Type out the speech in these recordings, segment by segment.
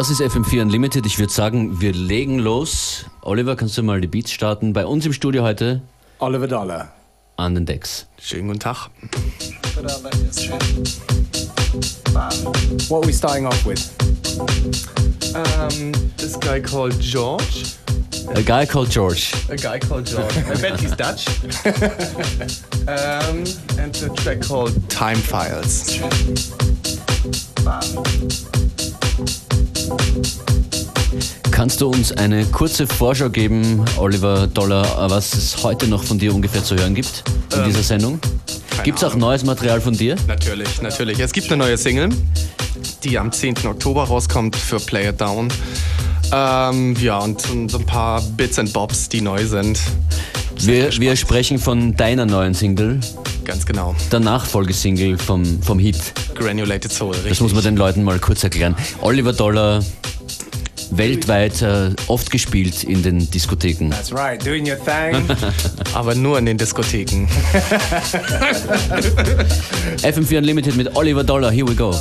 Das ist FM4 Unlimited. Ich würde sagen, wir legen los. Oliver, kannst du mal die Beats starten? Bei uns im Studio heute. Oliver Dollar. An den Decks. Schönen guten Tag. What are we starting off with? Um, this guy called George. A guy called George. A guy called George. I bet he's Dutch. um, and the track called Time Files. Kannst du uns eine kurze Vorschau geben, Oliver Dollar, was es heute noch von dir ungefähr zu hören gibt in Ähm, dieser Sendung? Gibt es auch neues Material von dir? Natürlich, natürlich. Es gibt eine neue Single, die am 10. Oktober rauskommt für Play It Down. Ähm, ja, und, und so ein paar Bits and Bobs, die neu sind. Wir, wir sprechen von deiner neuen Single, Ganz genau. der Nachfolgesingle vom, vom Hit. Granulated Soul, richtig. Das muss man den Leuten mal kurz erklären. Oliver Dollar, weltweit äh, oft gespielt in den Diskotheken. That's right, doing your thing. Aber nur in den Diskotheken. FM4 Unlimited mit Oliver Dollar, here we go.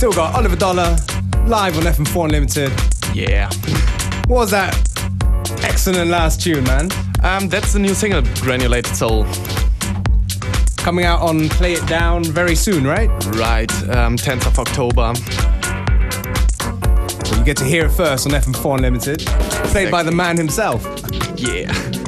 Still got Oliver Dollar live on FM4 Unlimited. Yeah. What was that excellent last tune, man? Um, that's the new single, Granulated Soul. Coming out on Play It Down very soon, right? Right, um, 10th of October. You get to hear it first on FM4 Unlimited. Played by the man himself. Yeah.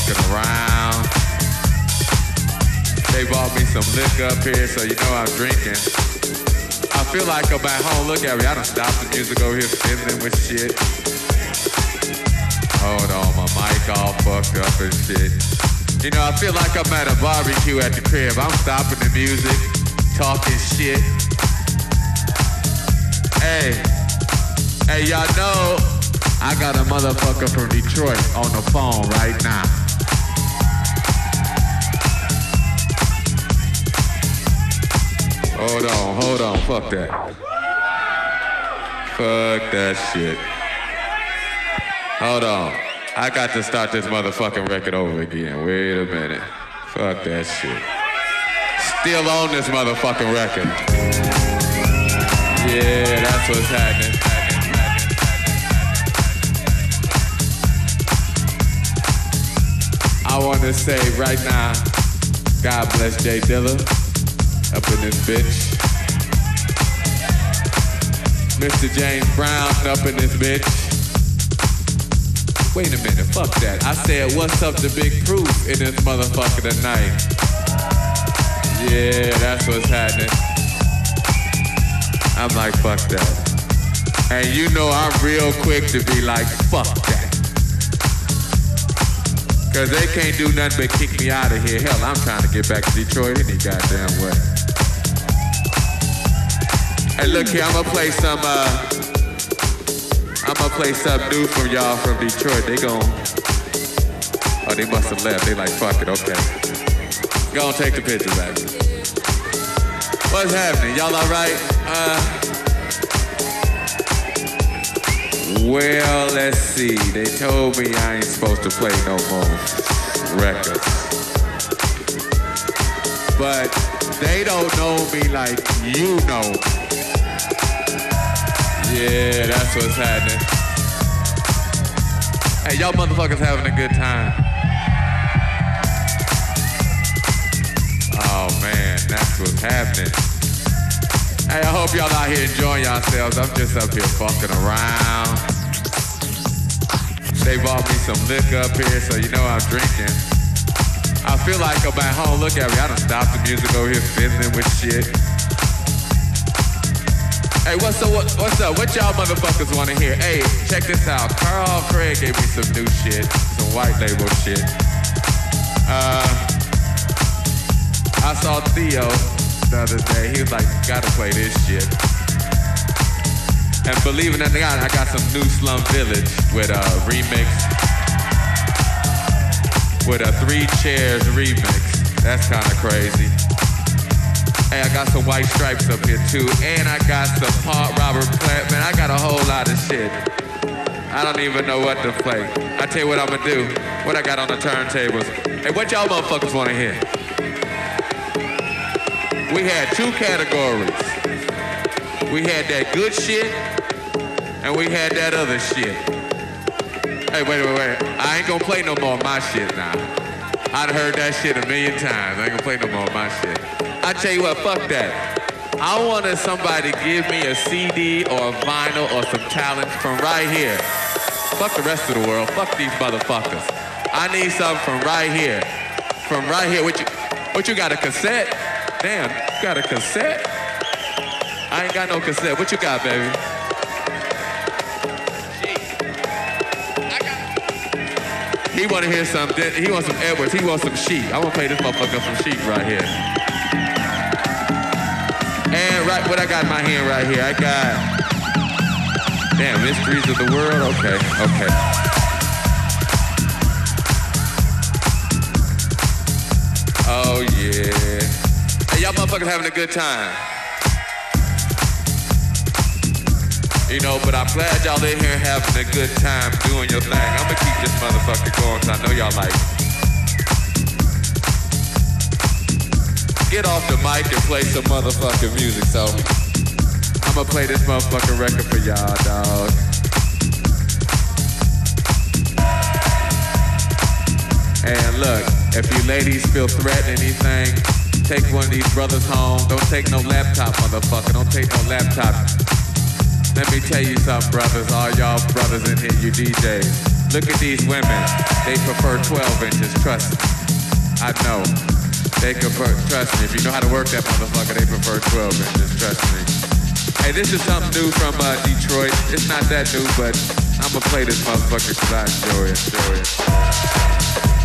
Fucking around. They bought me some liquor up here, so you know I'm drinking. I feel like I'm at home. Look at me. I done stopped the music over here fiddling with shit. Hold on, my mic all fucked up and shit. You know, I feel like I'm at a barbecue at the crib. I'm stopping the music, talking shit. Hey, hey, y'all know I got a motherfucker from Detroit on the phone right now. Hold on, hold on, fuck that. Fuck that shit. Hold on. I got to start this motherfucking record over again. Wait a minute. Fuck that shit. Still on this motherfucking record. Yeah, that's what's happening. I want to say right now, God bless Jay Dilla up in this bitch. Mr. James Brown up in this bitch. Wait a minute, fuck that. I said, what's up to Big Proof in this motherfucker tonight? Yeah, that's what's happening. I'm like, fuck that. And you know I'm real quick to be like, fuck that. Cause they can't do nothing but kick me out of here. Hell, I'm trying to get back to Detroit any goddamn way. Hey, look here, I'm gonna play some, uh, I'm gonna play something new from y'all from Detroit. They gon' oh, they must have left. They like, fuck it, okay. Go on, take the picture back. What's happening? Y'all all right? Uh, well, let's see. They told me I ain't supposed to play no more records. But they don't know me like you know me. Yeah, that's what's happening. Hey, y'all motherfuckers having a good time. Oh man, that's what's happening. Hey, I hope y'all out here enjoying yourselves. I'm just up here fucking around. They bought me some liquor up here, so you know I'm drinking. I feel like I'm at home. Look at me. I done stopped the music over here fiddling with shit. Hey, what's up? What, what's up? What y'all motherfuckers want to hear? Hey, check this out. Carl Craig gave me some new shit, some white label shit. Uh, I saw Theo the other day. He was like, "Gotta play this shit." And believe it or not, I got some new Slum Village with a remix, with a Three Chairs remix. That's kind of crazy. Hey, I got some white stripes up here too, and I got some Paul Robert Plant. Man, I got a whole lot of shit. I don't even know what to play. I tell you what I'm gonna do. What I got on the turntables. Hey, what y'all motherfuckers wanna hear? We had two categories. We had that good shit, and we had that other shit. Hey, wait, wait, wait. I ain't gonna play no more of my shit now. I'd heard that shit a million times. I ain't gonna play no more of my shit. I tell you what, fuck that. I wanted somebody to give me a CD or a vinyl or some talent from right here. Fuck the rest of the world. Fuck these motherfuckers. I need something from right here. From right here. What you, what you got, a cassette? Damn, you got a cassette? I ain't got no cassette. What you got, baby? Sheep. I got He want to hear something. He wants some Edwards. He wants some sheet. I want to play this motherfucker some sheet right here. Right, what I got in my hand right here, I got. Damn, mysteries of the world. Okay, okay. Oh yeah. Hey, y'all motherfuckers having a good time. You know, but I'm glad y'all in here having a good time doing your thing. I'm gonna keep this motherfucker going because I know y'all like get off the mic and play some motherfucking music. So I'ma play this motherfucking record for y'all, dog. And look, if you ladies feel threatened, anything, take one of these brothers home. Don't take no laptop, motherfucker. Don't take no laptop. Let me tell you something, brothers. All y'all brothers in here, you DJs. Look at these women. They prefer 12 inches, trust me. I know. They prefer, trust me. If you know how to work that motherfucker, they prefer 12 inches. Trust me. Hey, this is something new from uh, Detroit. It's not that new, but I'm gonna play this motherfucker because I enjoy it. Enjoy it.